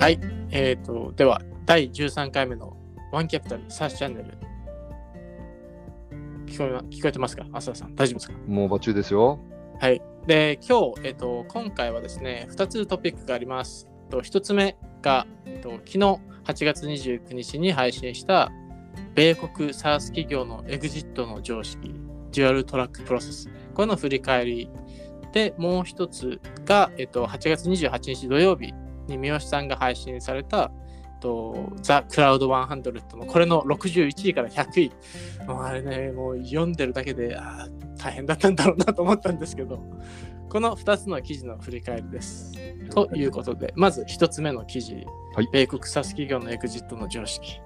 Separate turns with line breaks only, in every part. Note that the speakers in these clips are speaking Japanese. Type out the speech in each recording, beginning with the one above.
はい。えっ、と、では、第13回目の One Capital SaaS チャンネル。聞こえま聞こえてますか？浅田さん、大丈夫ですか？
もうバチューですよ。
はい。で、今日、えっ、と、今回はですね、2つトピックがあります。と1つ目が、えっと、昨日8月29日に配信した、米国 SaaS 企業の Exit の常識、 dual track process。これの振り返り。で、もう一つが、えっと、8月28日土曜日に三好さんが配信された、と、ザ・クラウド100のこれの61位から100位。もうあれね、もう読んでるだけで、あー大変だったんだろうなと思ったんですけど、この2つの記事の振り返りです。ということで、まず1つ目の記事、
はい
米国サス企業のエグジットの常識。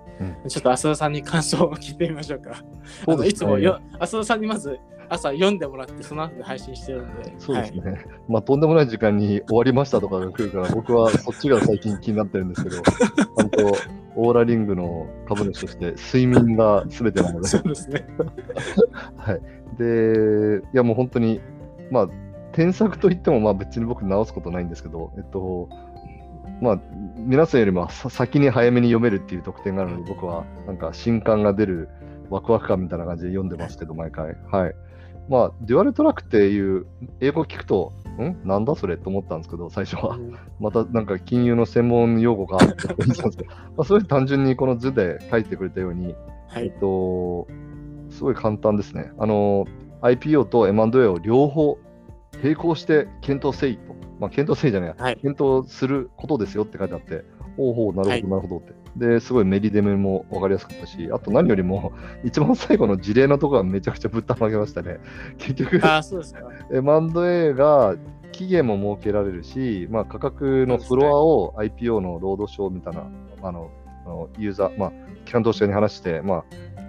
う
ちょっと浅田さんに感想を聞いてみましょうか。
ね
いつもよ浅田さんにまず朝読んでもらって、その後で配信してるんで。
そうですね。
はい
まあ、とんでもない時間に終わりましたとかが来るから、僕はそっちが最近気になってるんですけど、ちゃんとオーラリングの株主として睡眠が全てなので、
そうですね。
はい。で、いやもう本当に、まあ、添削といっても、まあ別に僕直すことないんですけど、えっと、まあ、皆さんよりもさ先に早めに読めるっていう特典があるので、僕はなんか新刊が出るワクワク感みたいな感じで読んでますけど、毎回。はい。まあ、デュアルトラックっていう英語聞くと、ん？なんだそれ？と思ったんですけど、最初は。またなんか金融の専門用語があって思ったんですけど、まあ、それ単純にこの図で書いてくれたように、えっ
はい。
と、すごい簡単ですね。あの、IPO と M&A を両方並行して検討せいと。まあ、検討せいじゃないや、
はい。
検討することですよって書いてあって、ほうほう、なるほど、
はい
なるほどって。で、すごいメリデメも分かりやすかったし、あと何よりも、一番最後の事例のところがめちゃくちゃぶったまげましたね。結局、
ああ、そうですか。
M&A が期限も設けられるし、まあ、価格のフロアを IPO のロードショーみたいな、あの、あのユーザー、まあ、機関投資家に話して、まあ、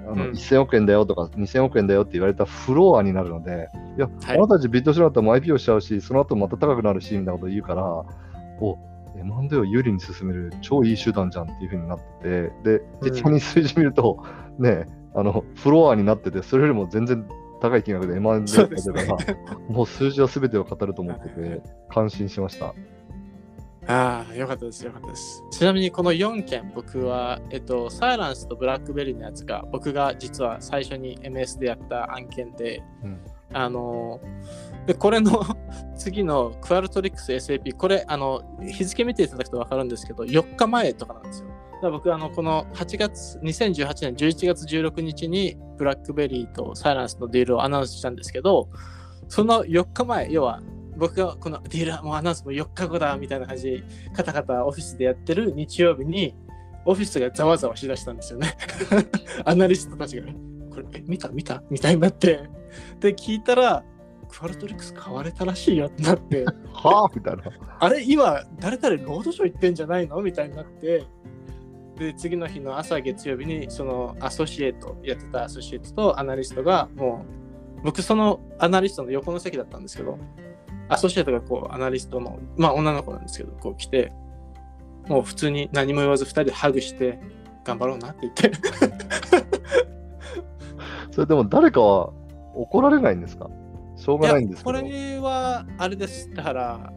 あの
うん
1000億円だよとか2000億円だよって言われたフロアになるので、いや、
はい
あなたたちビットしなかったらもう IPO しちゃうし、その後また高くなるし、みたいなこと言うから、お M&A を有利に進める超いい手段じゃんっていうふうになってて、で、実際に数字見ると、ね、あの、フロアになってて、それよりも全然高い金額で M&A
そう
が出
ですね
てるから、もう数字は全てを語ると思ってて、感心しました。
ああ、よかったです、よかったです。ちなみにこの4件、僕は、えっと、サイランスとブラックベリーのやつが、僕が実は最初に MS でやった案件で、
うん
あの、でこれの 次のクアルトリックス SAP、これ、あの、日付見ていただくと分かるんですけど、4日前とかなんですよ。だ僕、あの、この8月、2018年11月16日に、ブラックベリーとサイランスのディールをアナウンスしたんですけど、その4日前、要は、僕がこのディールはもうアナウンスも4日後だみたいな感じでカタカタオフィスでやってる日曜日にオフィスがざわざわしだしたんですよね。アナリストたちが、これ、見た？見た？みたいになって。で、聞いたら、 Qualtrics 買われたらしいよってなって、
はぁみたいな。
あれ、今、誰々ロードショー行ってんじゃないの？みたいになって、で、次の日の朝月曜日に、そのアソシエイト、やってたアソシエイトとアナリストが、もう、僕、そのアナリストの横の席だったんですけど、アソシエイトがこう、アナリストの、まあ女の子なんですけど、こう来て、もう普通に何も言わず2人でハグして、頑張ろうなって言って、
それでも誰かは怒られないんですか？しょうがないんです。
これはあれです。だから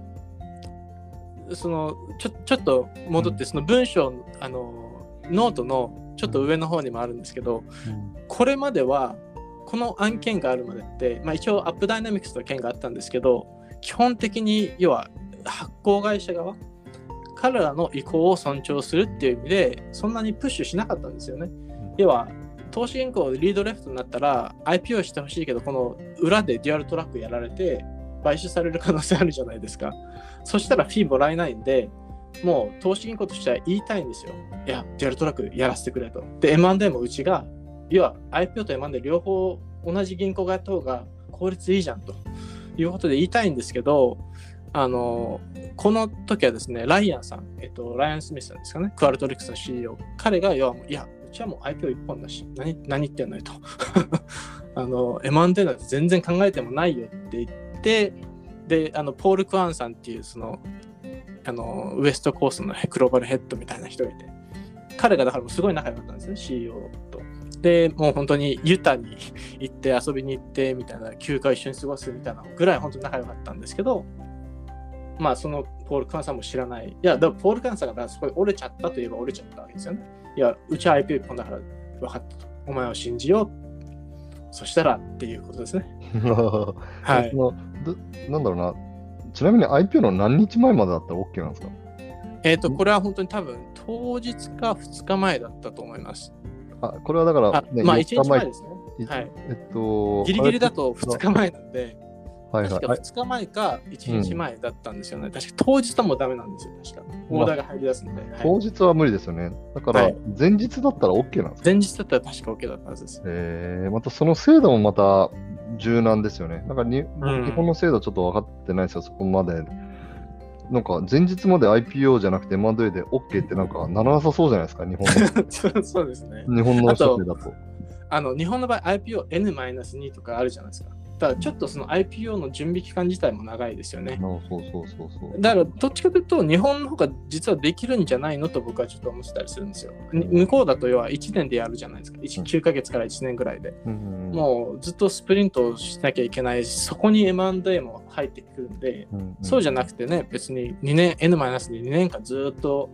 そのちょちょっと戻って、その文章あのノートのちょっと上の方にもあるんですけど、これまではこの案件があるまでって、まあ、一応 AppDynamics の件があったんですけど基本的に要は発行会社側彼らの意向を尊重するっていう意味でそんなにプッシュしなかったんですよね。要は投資銀行 lead left になったら IPO してほしいけどこの裏で dual track やられて買収される可能性あるじゃないですか。そしたらフィーもらえないんでもう投資銀行としては言いたいんですよ。いや、 dual track やらせてくれと。で、M&A もうちが、要は IPO と M&A 両方同じ銀行がやった方が効率いいじゃんということで言いたいんですけど、あの、この時はですね、ライアンさん、えっと、ライアン・スミスさんですかね、クアルトリックスの CEO、彼が、要はもう、いや、ちはもう IPO 一本だし、何何言ってんのよと。あの、M&A なんて全然考えてもないよって言って、で、あの、ポール・クアンさんっていう、その、あの、ウエストコースのグローバルヘッドみたいな人がいて、彼がだからすごい仲良かったんですね、CEO と。で、もう本当にユタに行って遊びに行ってみたいな、休暇一緒に過ごすみたいなぐらい本当に仲良かったんですけど、まあそのポール・カンさんも知らない。いや、でもポール・カンさんがそこ折れちゃったといえば折れちゃったわけですよね。いや、うちは IP 1本だから分かったと。お前を信じよう。そしたらっていうことですね。
はい。なんだろうな。ちなみに IPO の何日前までだったら OK なんですか？
えっ、ー、と、これは本当に多分当日か2日前だったと思います。
あ、これはだから、
ね、まあ1日前ですね。はい。えっと、ギリギリだと2日前なんで、はいはい、確か2日前か1日前だったんですよね。うん、確か当日はもうダメなんですよ、確か。オーダーが入り出すんで。
まあ当日は無理ですよね。だから、前日だったら OK なんですか、
前日だったら確か OK だったはずです。
えー、またその制度もまた柔軟ですよね。なんかに、うん、日本の制度ちょっと分かってないですよ、そこまで。なんか前日まで IPO じゃなくて M&A で OK ってなんかならなさそうじゃないですか、日本
の。そうですね。
日本の社だと。
あの日本の場合 IPON-2 とかあるじゃないですか。だからちょっとその IPO の準備期間自体も長いですよね。
そうそうそうそう
だからどっちかというと日本の方が実はできるんじゃないのと僕はちょっと思ってたりするんですよ。向こうだと要は1年でやるじゃないですか。9ヶ月から1年ぐらいで。うんもうずっとスプリントをしなきゃいけないし、そこに M&A も入ってくるんで、うんそうじゃなくてね、別に2年、N-2 年間ずっと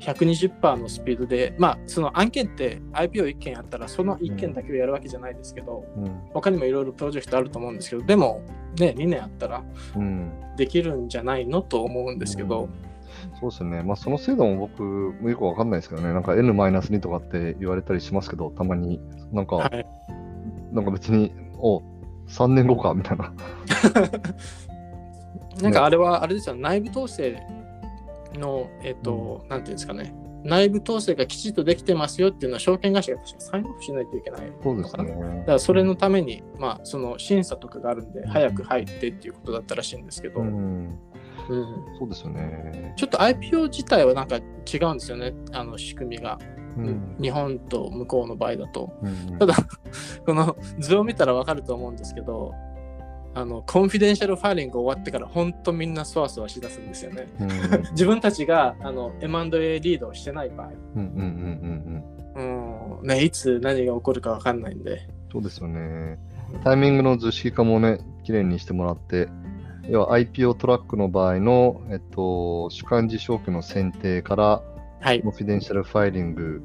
120%のスピードで、まあ、その案件って IPO1 件やったら、その1件だけをやるわけじゃないですけど、うん、他にもいろいろプロジェクトあると思うんですけど、でも、ね、2年あったらできるんじゃないのと思うんですけど。うん、
そうですね、まあ、その制度も僕、もよくわかんないですけどね、なんか N-2 とかって言われたりしますけど、たまに、なんか、はい、なんか別に、お3年後かみたいな。
なんかあれは、あれですよ、内部統制の、えっ、ー、と、うん、なんていうんですかね、内部統制がきちっとできてますよっていうのは証券会社が確かサインオフしないといけないのかな。ね、だからそれのために、まあ、その審査とかがあるんで、早く入ってっていうことだったらしいんですけど、うん、
うん、そうですよね。
ちょっと IPO 自体はなんか違うんですよね、あの仕組みが。うん、日本と向こうの場合だと。うん、ただ、この図を見たら分かると思うんですけど、あの confidential filing 終わってから本当みんなそわそわしだすんですよね。うん、自分たちがあの M&A リードをしてない場合。ね、いつ何が起こるか分かんないんで。
そうですよね。タイミングの図式化もね、きれいにしてもらって、要は IPO トラックの場合の、えっと、主幹事証券の選定から、はい、 confidential filing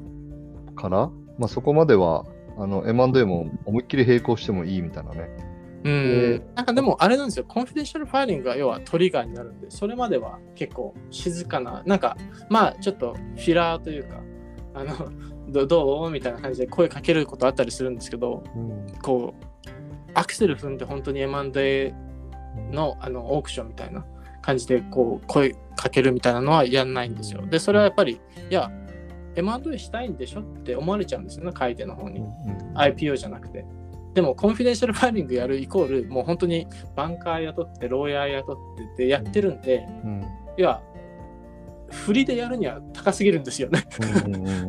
から、まあ、そこまではあの M&A も思いっきり並行してもいいみたいなね。
うん、なんかでもあれなんですよ、 confidential filing が要はトリガーになるんで、それまでは結構静かな、なんかまあちょっと feeler というか、あのどどうみたいな感じで声かけることあったりするんですけど、うん、こう、アクセル踏んで本当に M&A のあのオークションみたいな感じでこう声かけるみたいなのはやんないんですよ。で、それはやっぱり、いや、M&A したいんでしょって思われちゃうんですよね、買い手の方に。うん、IPO じゃなくて。でも、 confidential filing やるイコール、もう本当に banker 雇って、 lawyer 雇ってでやってるんで、うん、いや、振りでやるには高すぎるんですよね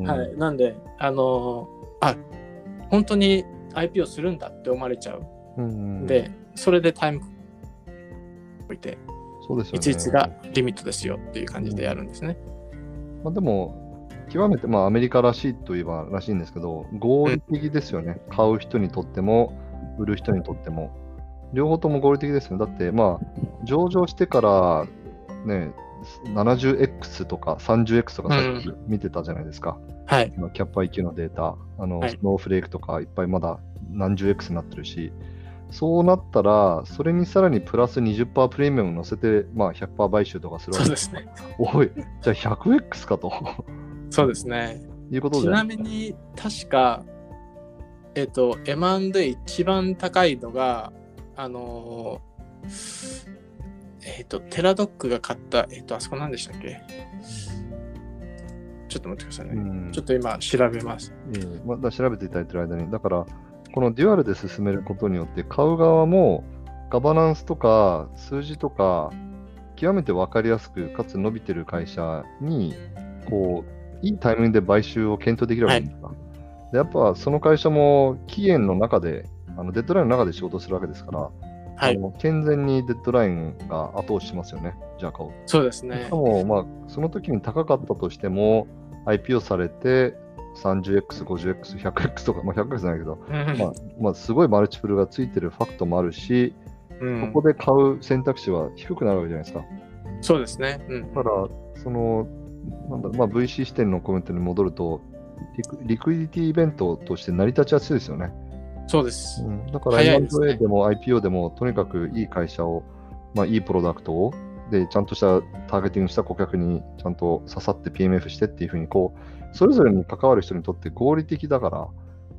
はい。なんで、あのー、あ、本当に IP をするんだって思われちゃう。うんうん、で、それでタイム置いて、そうですよね。いついつがリミットですよっていう感じでやるんですね。
まあ、でも、極めて、まあ、アメリカらしいといえばらしいんですけど、合理的ですよね。買う人にとっても、売る人にとっても。両方とも合理的ですよ。だって、まあ、上場してから、ね、70X とか 30X とかさっき見てたじゃないですか。うん、
はい。
キャッパ IQ のデータ、あの、はい、スノーフレークとかいっぱいまだ何十 X になってるし、そうなったら、それにさらにプラス20%プレミアム乗せて、まあ100%買収とかするわ
けですね。
おい、じゃあ 100X かと。
そうですね。
いうこと
ちなみに、確か、えっ、ー、と、M&A 一番高いのが、あのー、えっ、ー、と、テラドックが買った、えっ、と、あそこ何でしたっけ？ちょっと待ってくださいね。ちょっと今調べます。
えー、まだ調べていただいてる間に、だから、このデュアルで進めることによって、買う側もガバナンスとか数字とか、極めて分かりやすく、かつ伸びてる会社に、こう、いいタイミングで買収を検討できるわけですか。はい、でやっぱその会社も期限の中で、あのデッドラインの中で仕事するわけですから、はい、あの健全にデッドラインが後押ししますよね、じゃあ買う。
そうですね。
しかも、まあ、その時に高かったとしても、IPO されて、30X、50X、100X とか、まあ、100X じゃないけど、まあ、まあ、すごいマルチプルがついてるファクトもあるし、うん、ここで買う選択肢は低くなるわけじゃないですか。
そうですね。うん、
だから、その、なんだろうまあ、VC 視点のコメントに戻るとリク、リクイディティイベントとして成り立ちやすいですよね。
そうです。
うん、だから、M&A でも IPO でも、とにかくいい会社を、まあ、いいプロダクトを、で、ちゃんとしたターゲティングした顧客にちゃんと刺さって PMF してっていうふうに、こう、それぞれに関わる人にとって合理的だから、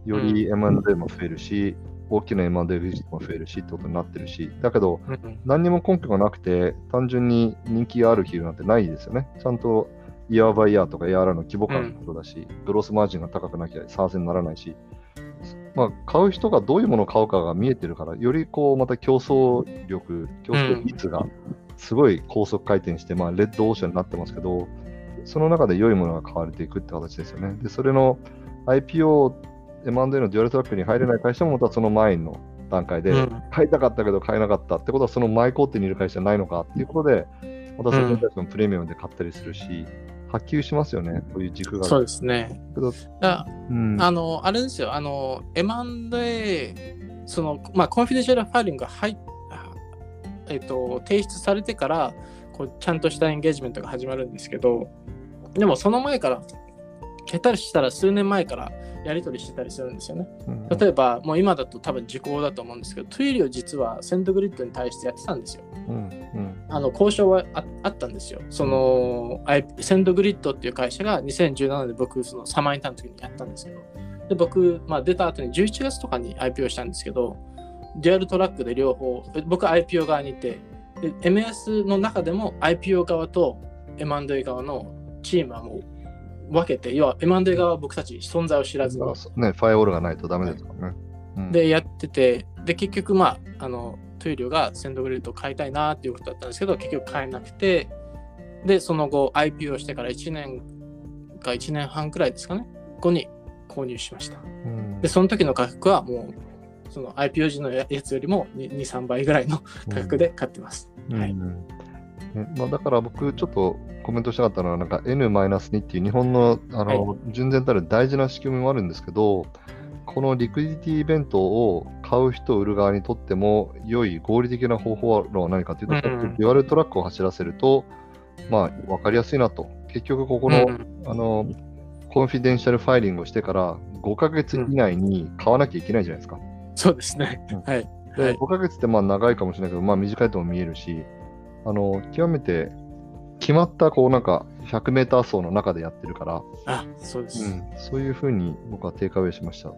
より M&A も増えるし、大きな M&A ビジネスも増えるしってことになってるし、だけど、
うん
何にも根拠がなくて、単純に人気がある企業なんてないですよね。ちゃんとイヤーバイヤーとか ARR の規模感もそうだし、グロスマージンが高くなきゃ賛成にならないし、まあ、買う人がどういうものを買うかが見えてるから、よりこうまた競争力、競争率がすごい高速回転して、まあ、レッドオーシャンになってますけど、その中で良いものが買われていくって形ですよね。で、それの IPO、M&A のデュアルトラックに入れない会社もまたその前の段階で、
うん。
買いたかったけど買えなかったってことは、その前工程にいる会社ないのかっていうことで、またそれに対してもプレミアムで買ったりするし、波及しますよね、こういう軸が。
そうですね。
けど
あ
うん、
あの、あれですよ、あの、M&A、その、まあ、 confidential filing が入っえっと、提出されてから、こう、ちゃんとした engagement が始まるんですけど、でもその前から、下手したら数年前からやり取りしてたりするんですよね。
うん
例えば、もう今だと多分時効だと思うんですけど、 Twilio 実は SendGrid に対してやってたんですよ。
うんうん
あの交渉はああったんですよ。その、 SendGrid っていう会社が2017年で僕、そのサマーインターンの時にやったんですけど、で僕、まあ、出た後に11月とかに IPO したんですけど、 dual track で両方、僕は IPO 側にいて、で MS の中でも IPO 側と M&A 側のチームはもう分けて、要は M&A 側は僕たち存在を知らずに
ね、ファイアウォールがないとダメですからね。うん、
でやってて、で、結局、まあ、あの、 Twilio が SendGrid を買いたいなっていうことだったんですけど、結局買えなくて、で、その後、IPO してから1年か1年半くらいですかね、後に購入しました。
うん。
で、その時の価格はもう、その IPO 時のややつよりも2、2 3倍ぐらいの価格で買ってます。はい
うん。ねまあ、だから僕、ちょっとコメントしたかったのは、なんか N-2 っていう日本のあの、
は
純然たる大事な仕組みもあるんですけど、このリクイディティイベントを買う人、売る側にとっても、良い合理的な方法は何かというと、デュアルトラックを走らせると、まあ、わかりやすいなと。結局、ここの、
うん
あの、 confidential filing をしてから5ヶ月以内に買わなきゃいけないじゃないですか。
そうですね
うん。
はい。
で、
はい
5ヶ月ってまあ長いかもしれないけど、まあ短いとも見えるし、あの、極めて決まったこうなんか100メーター走の中でやってるから、
あ、そうです。
うん、そういうふうに僕は takeaway しました。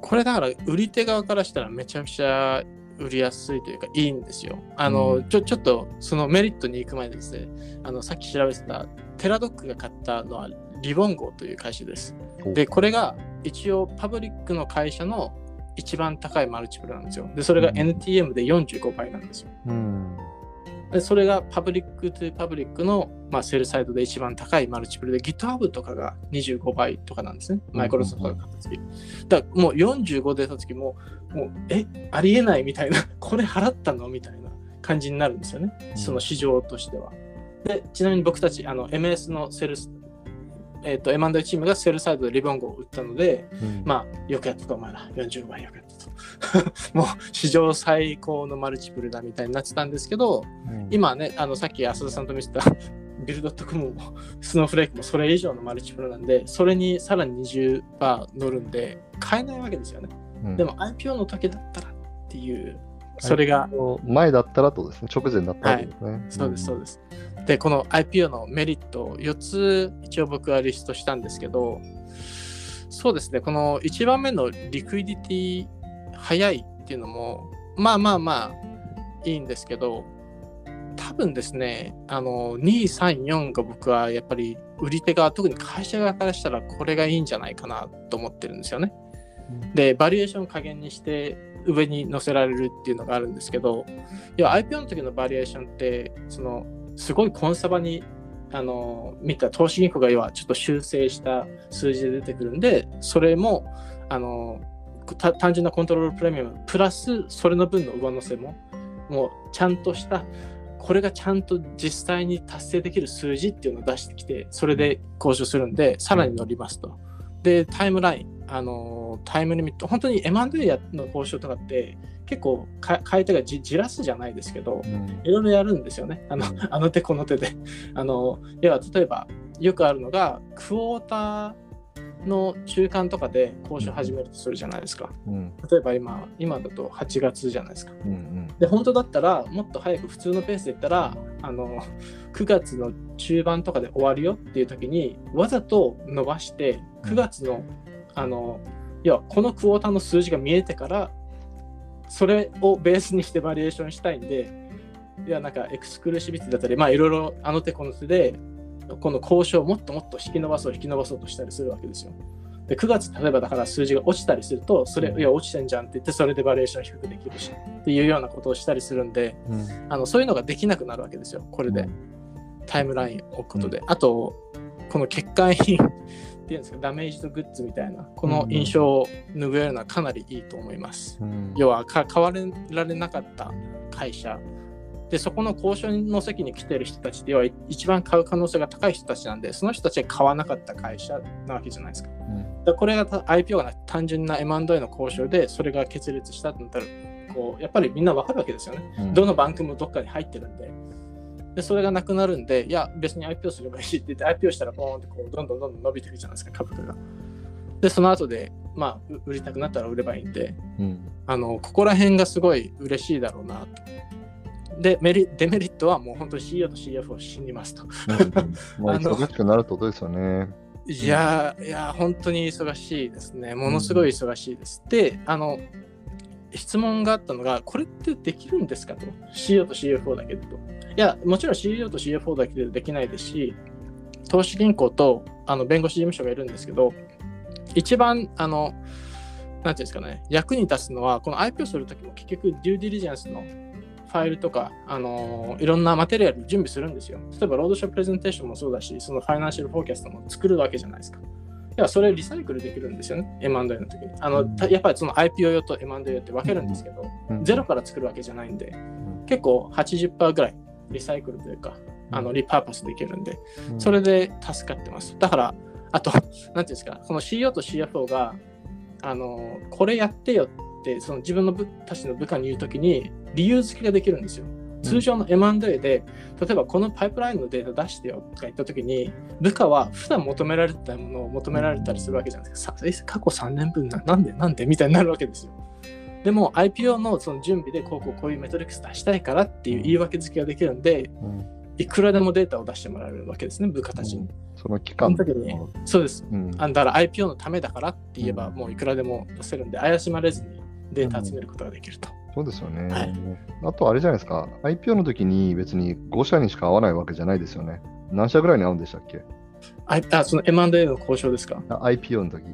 これだから売り手側からしたらめちゃくちゃ売りやすいというかいいんですよ。あの、
うん
ちょちょっとそのメリットに行く前にですね、あのさっき調べてたテラドックが買ったのはリボン号という会社です。
お
で、これが一応パブリックの会社の一番高いマルチプルなんですよ。で、それが
うん
NTM で45倍なんですよ。
うん。
で、それがパブリックとパブリックの、まあ、セルサイドで一番高いマルチプルで GitHub とかが25倍とかなんですね。マイクロソフトが買った時。だからもう45出た時も、もう、え、ありえないみたいな、これ払ったのみたいな感じになるんですよね。
うん
その市場としては。で、ちなみに僕たち、あの、MS のセルス、えっ、と、M&A チームがセルサイドでリボン号を売ったので、
うん
まあ、よくやったと、お前ら、45倍よくやっ。もう、史上最高のマルチプルだみたいになってたんですけど、
うん
今ね、あのさっき浅田さんと見せた ビルドットコムもスノーフレークもそれ以上のマルチプルなんで、それにさらに20%乗るんで、買えないわけですよね。
うん
でも IPO の時だったらっていう、それが、
前だったらとですね、直前だったらとですね。
そうです、そうです。で、この IPO のメリットを4つ一応僕はリストしたんですけど、そうですね、この1番目のリクイディティ早いっていうのも、まあまあまあいいんですけど、多分ですね、あの、2、3、4が僕はやっぱり売り手側、特に会社側からしたらこれがいいんじゃないかなと思ってるんですよね。で、バリエーション加減にして上に乗せられるっていうのがあるんですけど、いや、IPO の時のバリエーションって、その、すごいコンサバに、あの、見た投資銀行が要はちょっと修正した数字で出てくるんで、それも、あの、た単純なコントロールプレミアム、プラスそれの分の上乗せも、もうちゃんとした、これがちゃんと実際に達成できる数字っていうのを出してきて、それで交渉するんで、さらに乗りますと。で、タイムライン、あのタイムリミット、本当に M&A の交渉とかって結構か買い手がじじらすじゃないですけど
うん。
いろいろやるんですよね。あのあの手この手で。あの要は例えばよくあるのがクォーターの中間とかで交渉始めるとするじゃないですか。
うん。
例えば今今だと8月じゃないですか。
うんうん。
で本当だったらもっと早く普通のペースで言ったらあの9月の中盤とかで終わるよっていう時にわざと伸ばして9月のあのいやこのクォーターの数字が見えてからそれをベースにしてバリエーションしたいんでいやなんかエクスクルーシビティだったりまあいろいろあの手この手でこの交渉をもっともっと引き伸ばそう引き伸ばそうとしたりするわけですよ。で9月例えばだから数字が落ちたりするとそれいや落ちてんじゃんって言ってそれでバリエーション低くできるしっていうようなことをしたりするんで
うん。
あのそういうのができなくなるわけですよこれで。タイムラインを置くことで、あとこの欠陥品 っていうんですかダメージとグッズみたいなこの印象を拭えるのはかなりいいと思います、
うん。
要はか変わられなかった会社でそこの交渉の席に来てる人たちって要は一番買う可能性が高い人たちなんでその人たちが買わなかった会社なわけじゃないですか
うん
これがた IPO がな単純な M&A の交渉でそれが決裂したってなったらこうやっぱりみんなわかるわけですよね
うん
どのバンクもどっかに入ってるんで。で、それがなくなるんで、いや、別に IPO すればいいって言って、IPO したらボーンってこうどんどんどんどん伸びていくじゃないですか、株価が。で、その後で、まあ、う売りたくなったら売ればいいんで、
うん
あの、ここら辺がすごい嬉しいだろうなと。で、メリデメリットはもう本当に CEO と CFO 死にますと。
うんまあ忙しくなるってことですよね。
いやー、いやー、本当に忙しいですね。ものすごい忙しいです。で、あの、質問があったのが、これってできるんですかと。CEO と CFO だけでと。いや、もちろん CEO と CFO だけでできないですし、投資銀行とあの弁護士事務所がいるんですけど、一番、あの、なんていうんですかね、役に立つのは、この IPO するときも結局、デューディリジェンスのファイルとか、あのいろんなマテリアル準備するんですよ。例えば、ロードショープレゼンテーションもそうだし、そのファイナンシャルフォーキャストも作るわけじゃないですか。いや、それリサイクルできるんですよね、M&A の時に。あの、たやっぱりその IPO 用と M&A 用って分けるんですけど、
うん
ゼロから作るわけじゃないんで、
ん
結構80%ぐらいリサイクルというか、あのリパーパスできるんで、
うん
それで助かってます。だから、あと、なんていうんですか、この CEO と CFO が、あの、これやってよって、その自分の部たちの部下に言うときに、理由付けができるんですよ。通常の M&A で、例えばこのパイプラインのデータ出してよとか言ったときに、部下は普段求められてたものを求められたりするわけじゃないですか。過去3年分な、なんでなんでみたいになるわけですよ。でも IPO のその準備でこうこうこういうメトリックス出したいからっていう言い訳付けができるんで、
うん
いくらでもデータを出してもらえるわけですね、部下たちに。
その期間
その時にそうです。
うん
あだから IPO のためだからって言えば、
うん
もういくらでも出せるんで、怪しまれずにデータ集めることができると。
そうですよね。
はい
あとあれじゃないですか、IPO の時に別に5社にしか会わないわけじゃないですよね。何社ぐらいに会うんでしたっけ？
ああその M&A の交渉ですか？
あ ?IPO の時。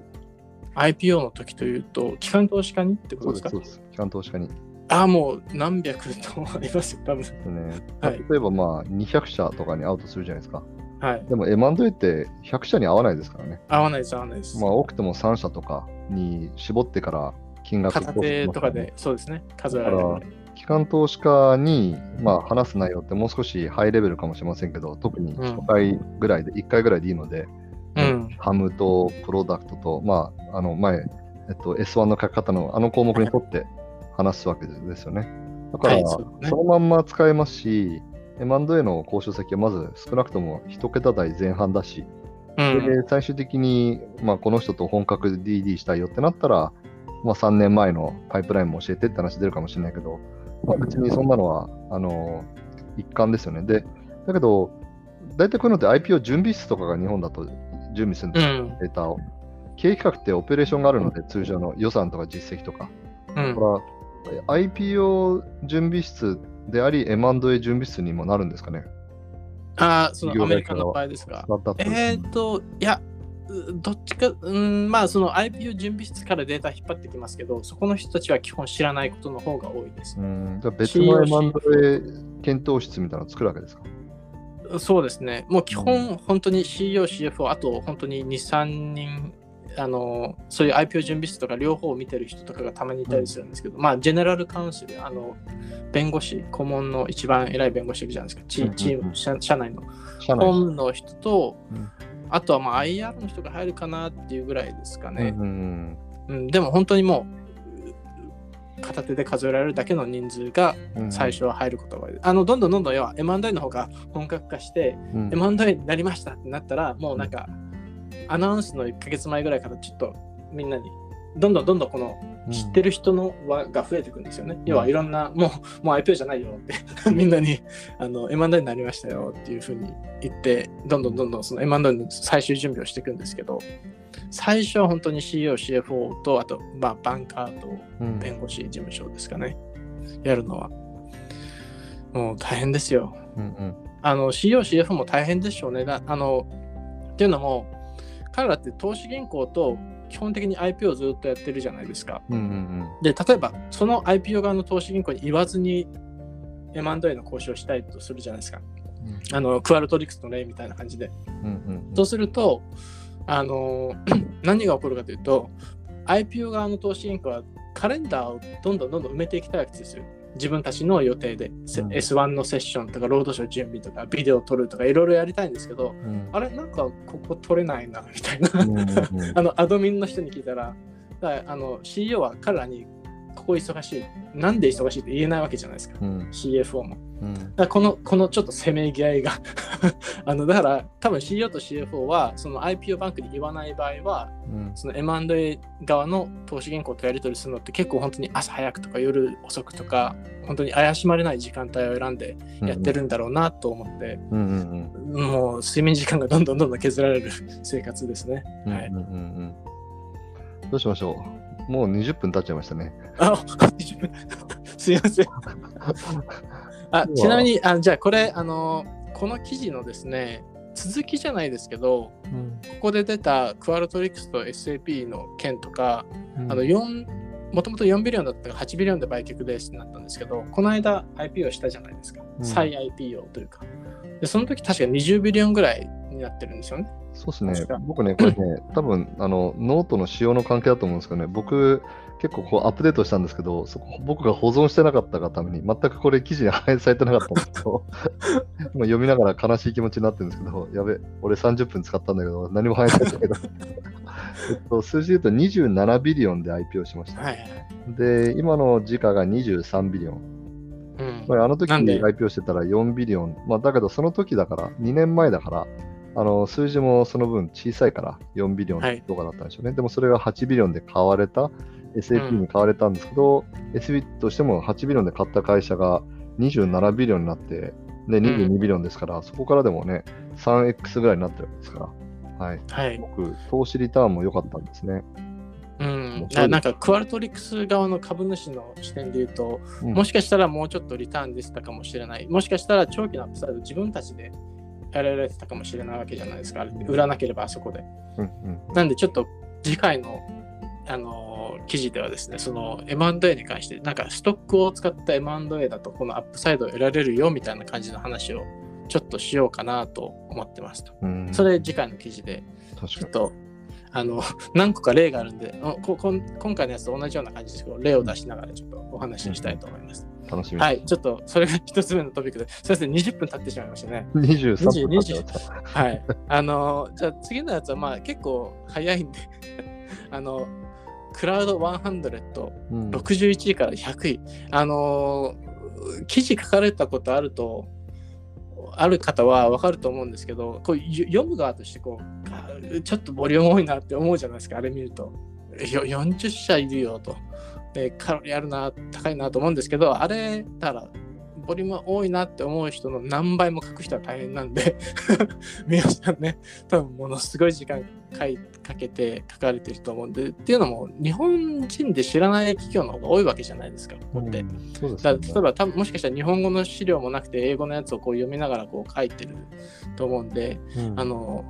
?IPO の時というと、機関投資家にってことですか？
そうです。機関投資家に。
あもう何百とありますよ、多分。
ね
はい
例えばまあ200社とかに会うとするじゃないですか。
はい。
でも M&A って100社に会わないですからね。
合わないです、合わないです。
まあ多くても3社とかに絞ってから金額
片手とかで、そうですね、数えられる。
機関投資家に、まあ、話す内容ってもう少しハイレベルかもしれませんけど、特に初回ぐらいで、1回ぐらいでいいので、
うん。
ハムとプロダクトと、まあ、あの前、えっと、S1 の書き方のあの項目にとって話すわけですよね。だから、
はいそうね
そのまんま使えますし、M&A の交渉先はまず少なくとも1桁台前半だし、
うん
で最終的に、まあ、この人と本格で DD したいよってなったら、まあ、3年前のパイプラインも教えてって話出るかもしれないけど、まあ、別にそんなのはあの一環ですよね。で、だけど、大体こういうのって IPO 準備室とかが日本だと準備するんですよ、
うん。
データを。経営企画ってオペレーションがあるので、通常の予算とか実績とか。
うん
だから IPO 準備室であり、M&A 準備室にもなるんですかね。
あーそのアメリカの場合ですか。
だっ
ーっと、いや、うどっちか、うん、まあ、その IPO 準備室からデータ引っ張ってきますけど、そこの人たちは基本知らないことの方が多いです
う。ん、じゃあ別の M&A 検討室みたいなのを作るわけですか？
そうですね。もう基本、本当に CEO、CFO、あと本当に2、3人、あのそういう IPO 準備室とか両方を見てる人とかがたまにいたりするんですけど、まあ、ジェネラルカウンシル、あの弁護士、顧問の一番偉い弁護士いるじゃないですか、チーム、社社内の。
社内
本務の人と、
うん
あとはまあ IR の人が入るかなっていうぐらいですかね。
うん
うん、でも本当にもう、片手で数えられるだけの人数が
うん
最初は入ることが多い、あのどんどんどんどん要は M&A の方が本格化して、
うん。
M&A になりましたってなったらもうなんか、アナウンスの1ヶ月前ぐらいからちょっとみんなにどんどんどんどんこの知ってる人の輪が増えていくんですよね。要はいろんな、もうもう IPO じゃないよって みんなにあの M&A になりましたよっていうふうに言って、どんどんどんどんその M&A の最終準備をしていくんですけど、最初は本当に CEO、CFO と、あと、まあ、バンカーと
うん
弁護士事務所ですかね、やるのは。もう大変ですよ。
うんうん
あの CEO、CFO も大変でしょうね。なあのっていうのも、彼らって投資銀行と基本的に IPO をずっとやってるじゃないですか。
うんうん
で、例えば、その IPO 側の投資銀行に言わずに M&A の交渉をしたいとするじゃないですか。あのクアルトリックスの例みたいな感じで。
うんうん
そうすると、あの 何が起こるかというと、IPO 側の投資銀行はカレンダーをどんどんどんどん埋めていきたいわけですよ。自分たちの予定で、せ
うん。
S1 のセッションとか、ロードショー準備とか、ビデオを撮るとか、いろいろやりたいんですけど、
うん。
あれ、なんかここ撮れないな、みたいな。あのアドミンの人に聞いたらあの CEO は彼らにここ忙しい、なんで忙しいって言えないわけじゃないですか、
うん。
CFO も。
うん。
だこのこのちょっとせめぎ合いが あのだから多分 CEO と CFO はその IPO バンクに言わない場合は
うん。
その M&A 側の投資銀行とやり取りするのって結構本当に朝早くとか夜遅くとか本当に怪しまれない時間帯を選んでやってるんだろうなと思って、
うんうんうん。
もう睡眠時間がどんどんどんどん削られる生活ですね。はい、
うんうんうん。うんどうしましょう？もう20分経っちゃいましたね。
あ20分。すいません。あちなみにあじゃあこれあのこの記事のですね続きじゃないですけどここで出たクアルトリックスと SAP の件とか、あの4もともと4ビリオンだったが8ビリオンで売却ですってなったんですけどこの間 IPO したじゃないですか、
うん。
再 IPO というか。でその時確か20ビリオンぐらいになってるんですよね
そうですね。僕ね、これね、多分あのノートの仕様の関係だと思うんですけどね、僕、結構こうアップデートしたんですけど、そこ僕が保存してなかったがために、全くこれ記事に反映されてなかったんですけど、今読みながら悲しい気持ちになってるんですけど、やべ、俺30分使ったんだけど、何も反映されてないけど、えっと、数字で言うと27 billion で IPO しました。
はい
で、今の時価が23 billion。
うん
まあ、あの時に IPO してたら4 billion。まあ、だけど、その時だから、2年前だから、あの数字もその分小さいから4ビリオンとかだったんでしょうね。でもそれが8 billion で買われた、SAP に買われたんですけど、SB としても8ビリオンで買った会社が27 billion になって、で22 billion ですから、そこからでもね、3X ぐらいになってるわけですから、はい。
はい
僕、投資リターンも良かったんですね。
うん、
そう
あなんかクアルトリックス側の株主の視点で言うと、
うん
もしかしたらもうちょっとリターン出したかもしれない。もしかしたら長期のアップサイド自分たちでやられてたかもしれないわけじゃないですか。売らなければあそこで。
うんうん
なんでちょっと次回の、あのー記事ではですね、その M&A に関して、なんかストックを使った M&A だとこのアップサイドを得られるよみたいな感じの話をちょっとしようかなと思ってますと。
うん
それ次回の記事でちょっとあの 何個か例があるんでおここん今回のやつと同じような感じですけど例を出しながらちょっとお話ししたいと思います。
に楽しみ。
はい、ちょっとそれが一つ目のトピックで、すみません、20分経ってしまいましたね。
23分経ってま。
はい。あの、じゃあ次のやつはまあ結構早いんで、あの、クラウド100、
うん
61位から100位。あのー記事書かれたことあると、ある方は分かると思うんですけど、こうよ読む側としてこう、あちょっとボリューム多いなって思うじゃないですか、あれ見ると。よ40社いるよと。で、カロリーあるな、高いなと思うんですけど、あれ、だから、ボリューム多いなって思う人の何倍も書く人は大変なんで、皆さんね、多分ものすごい時間かいかけて書かれてると思うんで、っていうのも、日本人で知らない企業の方が多いわけじゃないですか、ここって。
うんね
例えば多分もしかしたら日本語の資料もなくて英語のやつをこう読みながらこう書いてると思うんで、
うん
あの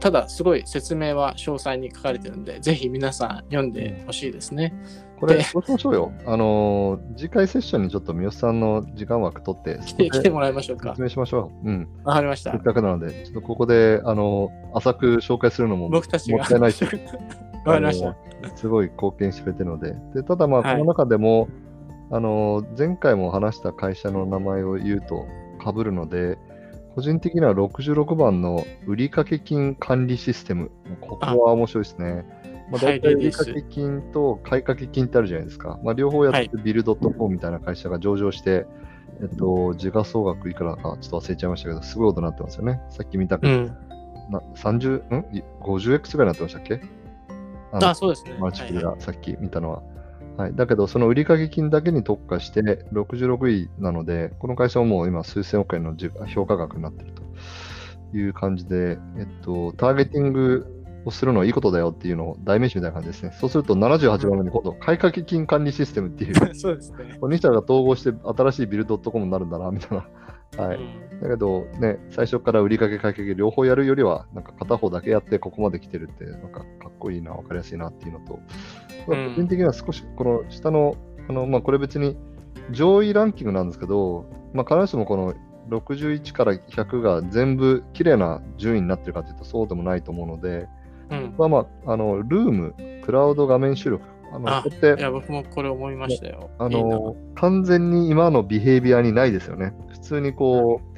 ただすごい説明は詳細に書かれてるんでぜひ皆さん読んでほしいですね。
これ、
で
そうしましょうよ。あのー次回セッションにちょっと三好さんの時間枠取って、
来 て来てもらいましょうか
説。明しましょう。うん。
わかりました
せっ。かくなので、ちょっとここで、あのー浅く紹介するのもも
僕たちが。
ったいないし、
わかりました。
すごい貢献してくれてるので。でただまあ、
はい
この中でも、あのー前回も話した会社の名前を言うと被るので、個人的には66番の売掛金管理システム。ここは面白いですね。まあ、大体売掛金と買掛金ってあるじゃないですか。まあ、両方やってるビルドットコムみたいな会社が上場して、はい、えっと、時価総額いくらかちょっと忘れちゃいましたけど、すごいことになってますよね。さっき見たけど、うん、な30、ん ?50x ぐらいになってましたっけ？
あそうですね。
マルチプルがさっき見たのは。はい、だけど、その売掛金だけに特化して66位なので、この会社はもう今数千億円の評価額になっているという感じで、えっと、ターゲティングをするのはいいことだよっていうのを代名詞みたいな感じですね。そうすると78番目に今度、買掛金管理システムっていう、
そうですね。
2社が統合して新しいビルドットコムになるんだな、みたいな。はい。うん、だけど、ね、最初から売りかけ買いかけ両方やるよりは、なんか片方だけやってここまで来てるって、なんかかっこいいな、わかりやすいなっていうのと、個人的には少しこの下の、あのまあ、これ別に上位ランキングなんですけど、まあ、必ずしもこの61から100が全部綺麗な順位になってるかというとそうでもないと思うので、うん、まあまあ、あのルーム、クラウド画面出力、
あのあっていや僕もこれ思いましたよ。
あの完全に今の behavior にないですよね。普通にこう、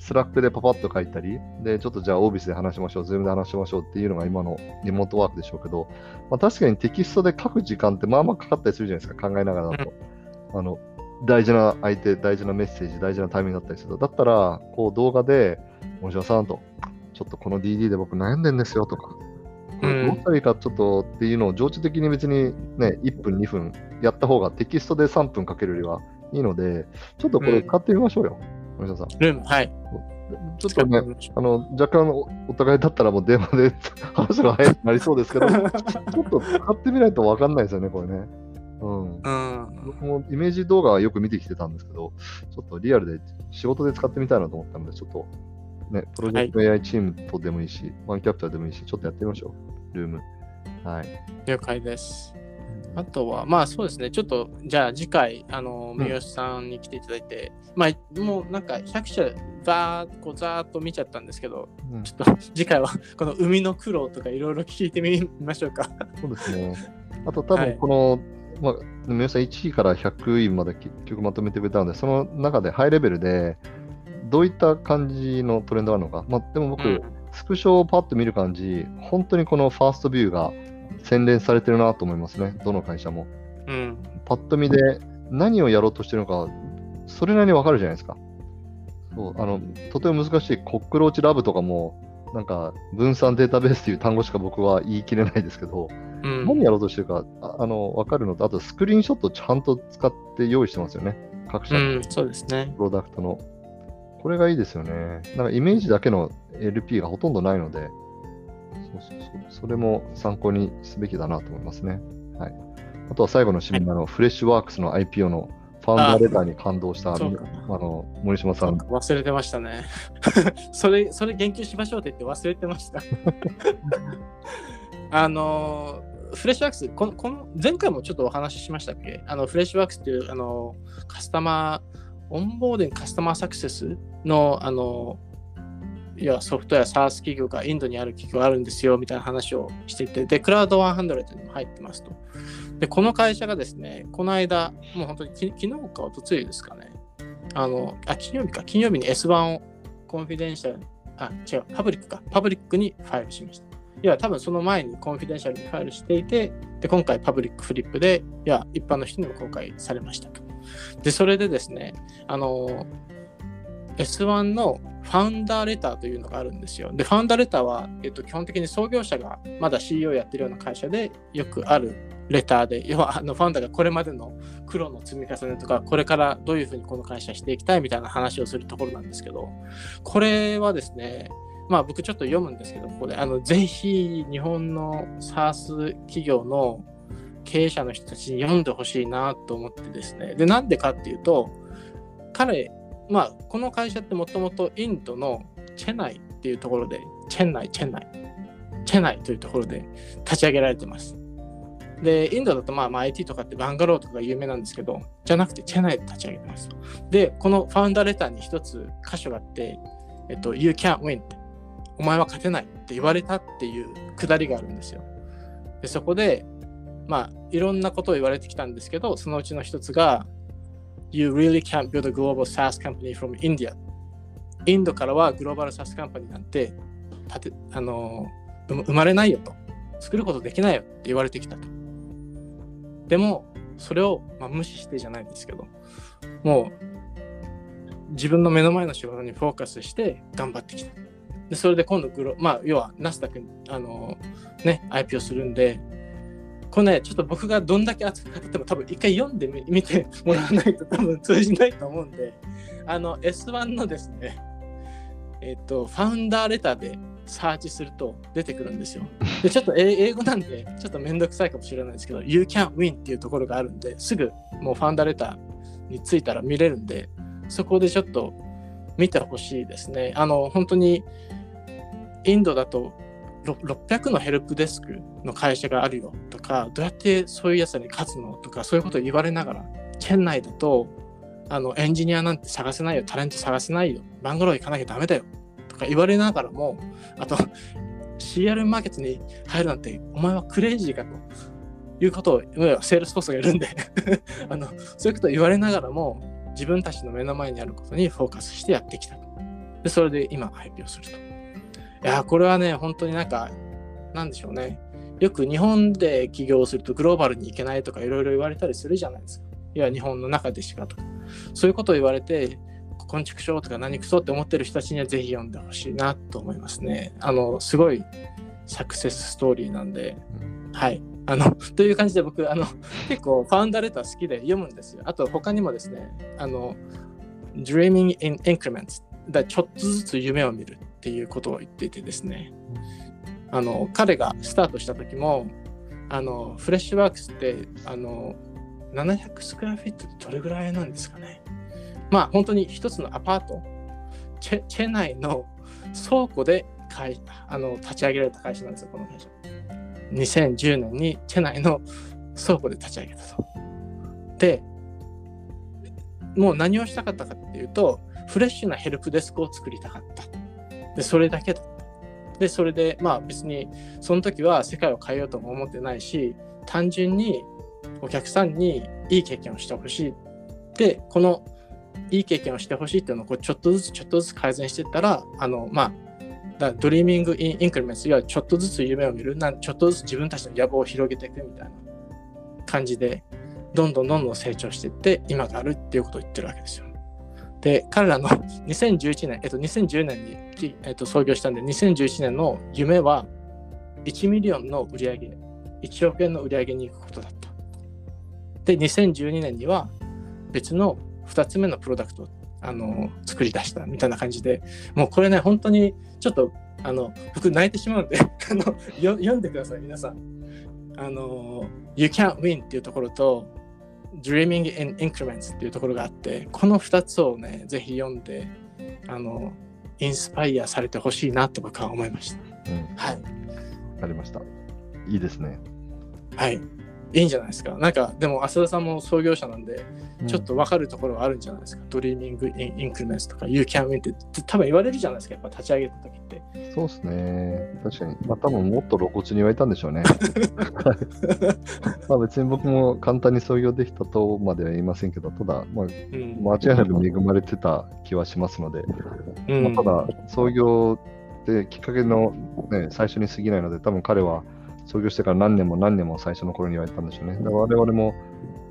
スラックでパパッと書いたり、で、ちょっとじゃあオービスで話しましょう、ズームで話しましょうっていうのが今のリモートワークでしょうけど、まあ、確かにテキストで書く時間ってまあまあかかったりするじゃないですか、考えながらだと。あの大事な相手、大事なメッセージ、大事なタイミングだったりすると、だったら、こう動画で、森島さんと、ちょっとこの DD で僕悩んでんですよとか、どうしたらいいかちょっとっていうのを情緒的に別にね、1分、2分やった方がテキストで3分かけるよりはいいので、ちょっとこれ買ってみましょうよ、森下さん。
ルーム、はい。
ちょっとね、あの若干お互いだったらもう電話で 話が早くなりそうですけど、ちょっと使ってみないと分かんないですよね、これね。うん、うん、僕もイメージ動画はよく見てきてたんですけど、ちょっとリアルで仕事で使ってみたいなと思ったので、ちょっとね、プロジェクト AI チームとでもいいし、はい、ワンキャプターでもいいし、ちょっとやってみましょう、ルーム。はい。
了解です。あとは、まあそうですね、ちょっと、じゃあ次回、あの、三好さんに来ていただいて、うん、まあもうなんか100社、ざーっと、ざーっと見ちゃったんですけど、うん、ちょっと次回は この海の苦労とかいろいろ聞いてみましょうか。
そうですね。あと多分この、はい、まあ、三好さん1位から100位まで結局まとめてくれたので、その中でハイレベルで、どういった感じのトレンドがあるのか。まあ、でも僕、うん、スクショをパッと見る感じ、本当にこのファーストビューが洗練されてるなと思いますね、どの会社も。
うん、
パッと見で何をやろうとしてるのか、それなりにわかるじゃないですか。そうあのとても難しいコックローチラブとかも、なんか分散データベースという単語しか僕は言い切れないですけど、うん、何やろうとしてるかああの分かるのと、あとスクリーンショットちゃんと使って用意してますよね、各社の、
そうですね
プロダクトの。これがいいですよね。なんかイメージだけの LP がほとんどないので、そうそうそうそれも参考にすべきだなと思いますね。はい、あとは最後の締めの、フレッシュワークスの IPO のファウンダーレターに感動したあの森島さん。
忘れてましたね。それ、それ言及しましょうって言って忘れてました。あのフレッシュワークスこの、この前回もちょっとお話ししましたっけ？あのフレッシュワークスっていうあのカスタマー、 onboarding customer success の、あの、いやソフトウェア SaaS 企業がインドにある企業があるんですよみたいな話をしていて、で、クラウド100にも入ってますと。で、この会社がですね、この間、もう本当にき昨日かおとついですかね、あの、あ、金曜日か、金曜日に S1 を confidential、あ、違う、パブリックか、パブリックにファイルしました。いや、多分その前に confidential にファイルしていて、で、今回 public flip で、いや、一般の人にも公開されましたと。で、それでですね、あの、S1 の founder letter というのがあるんですよ。で、 founder letter は、えっと、基本的に創業者がまだ CEO やってるような会社でよくあるレターで、要はあの founder がこれまでの苦労の積み重ねとか、これからどういうふうにこの会社していきたいみたいな話をするところなんですけど、これはですね、まあ僕ちょっと読むんですけど、ここで、あの、ぜひ日本の SARS 企業の経営者の人たちに読んでほしいなと思ってですね。で、なんでかっていうと、彼、まあ、この会社ってもともとインドのチェナイっていうところで、チェンナイ、チェンナイ、チェナイというところで立ち上げられてます。で、インドだとまあ、まあ、IT とかってバンガローとか有名なんですけど、じゃなくてチェナイで立ち上げてます。で、このファウンダーレターに一つ箇所があって、えっと、You can't win って、お前は勝てないって言われたっていうくだりがあるんですよ。で、そこで、まあ、いろんなことを言われてきたんですけど、そのうちの一つが、You really can't build a global SaaS company from India. インドからはグローバル SaaS カンパニーなんててあの生まれないよと。作ることできないよって言われてきたと。でも、それを、まあ、無視してじゃないですけど、もう自分の目の前の仕事にフォーカスして頑張ってきた。で、それで今度グロ、まあ、要はナスダックに、あの、ね、IPO するんで、これね、ちょっと僕がどんだけ熱く語っても多分一回読んでみ見てもらわないと多分通じないと思うんで、あの S1 のですね、えっ、と、ファウンダーレターでサーチすると出てくるんですよ。で、ちょっと英語なんで、ちょっとめんどくさいかもしれないですけど、You can win っていうところがあるんで、すぐもうファウンダーレターに着いたら見れるんで、そこでちょっと見てほしいですね。あの、本当にインドだと600のヘルプデスクの会社があるよとか、どうやってそういうやつに勝つのとか、そういうことを言われながら、チェン内だと、あの、エンジニアなんて探せないよ、タレント探せないよ、バングロー行かなきゃダメだよ、とか言われながらも、あと、CR マーケットに入るなんて、お前はクレイジーかということを、セールスフォースがいるんで あの、そういうことを言われながらも、自分たちの目の前にあることにフォーカスしてやってきた。で、それで今、発表すると。いや、これはね、本当になんか、なんでしょうね。よく日本で起業するとグローバルに行けないとかいろいろ言われたりするじゃないですか。いや、日本の中でしかとか。そういうことを言われて、昆虫症とか何くそって思ってる人たちにはぜひ読んでほしいなと思いますね。あの、すごいサクセスストーリーなんで、はい。あの、という感じで僕、あの、結構ファウンダーレター好きで読むんですよ。あと他にもですね、あの、Dreaming in Increments だちょっとずつ夢を見るっていうことを言っていてですね、あの彼がスタートした時もあのフレッシュワークスってあの700スクエアフィットってどれぐらいなんですかね。まあ本当に一つのアパートチェチェ内の倉庫で会あの立ち上げられた会社なんですよこの会社。2010年にチェ内の倉庫で立ち上げたと。でもう何をしたかったかっていうとフレッシュなヘルプデスクを作りたかった。で、それだけだ。で、それで、まあ別に、その時は世界を変えようとも思ってないし、単純にお客さんにいい経験をしてほしい。で、このいい経験をしてほしいっていうのをこうちょっとずつちょっとずつ改善していったら、あの、まあ、だ dreaming in increment、いわちょっとずつ夢を見るな、ちょっとずつ自分たちの野望を広げていくみたいな感じで、どんどんどんどん成長していって、今があるっていうことを言ってるわけですよ。で、彼らの 2011年、えっと、2010年に、えっと、創業したんで、2011年の夢は1 million の売り上げ、1億円の売り上げに行くことだった。で、2012年には別の2つ目のプロダクトをあの作り出したみたいな感じで、もうこれね、本当にちょっとあの僕泣いてしまうんで あの読んでください、皆さん。あの、You can't win っていうところと、Dreaming in Increments っていうところがあって、この2つをね、ぜひ読んで、あの、インスパイアされてほしいなと僕は思いました。うん、はい。わ
かりました。いいですね。
はい。いいんじゃないですか。なんか、でも、浅田さんも創業者なんで、ちょっと分かるところはあるんじゃないですか。うん、 dreaming in increment とか、You can win って多分言われるじゃないですか。やっぱ立ち上げた時って。
そうですね。確かに。まあ、多分もっと露骨に言われたんでしょうね。まあ別に僕も簡単に創業できたとまでは言いませんけど、ただ、まあ、間違いなく恵まれてた気はしますので、うん、まあ、ただ、創業ってきっかけの、ね、最初に過ぎないので、多分彼は、創業してから何年も何年も最初の頃に言われたんでしょうね。だから我々も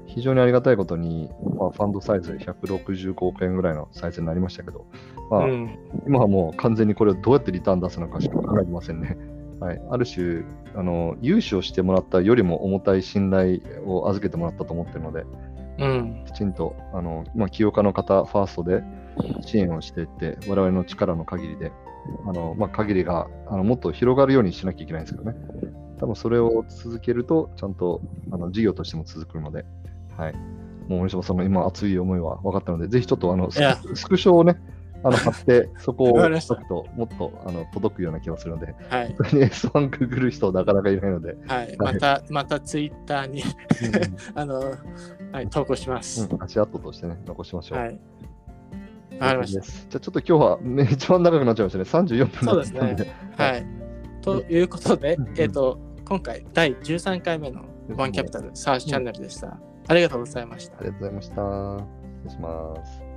非常にありがたいことに、まあ、ファンドサイズ165億円ぐらいのサイズになりましたけど、まあ、うん、今はもう完全にこれをどうやってリターン出すのかしか考えてませんね。はい、ある種あの、融資をしてもらったよりも重たい信頼を預けてもらったと思ってるので、うん、きちんとあの、まあ、起業家の方ファーストで支援をしていって、我々の力の限りで、あのまあ、限りがあのもっと広がるようにしなきゃいけないんですけどね。多分それを続けると、ちゃんとあの事業としても続くので、はい。もう森島さんの今熱い思いは分かったので、ぜひちょっとあのスクショをね、あの貼って、そこをちょっともっとあの届くような気がするので、はい、S1 くぐる人なかなかいないので、
はい、また、またツイッターに あの、はい、投稿します。
うん、足跡としてね、残しましょう。はい
わかりました。
じゃあちょっと今日は、ね、一番長くなっちゃいましたね。34分
そうですね。はい。ということで、えっ、と、今回第13回目のワンキャピタルサーチチャンネルでした。ありがとうございました。
ありがとうございました。失礼します。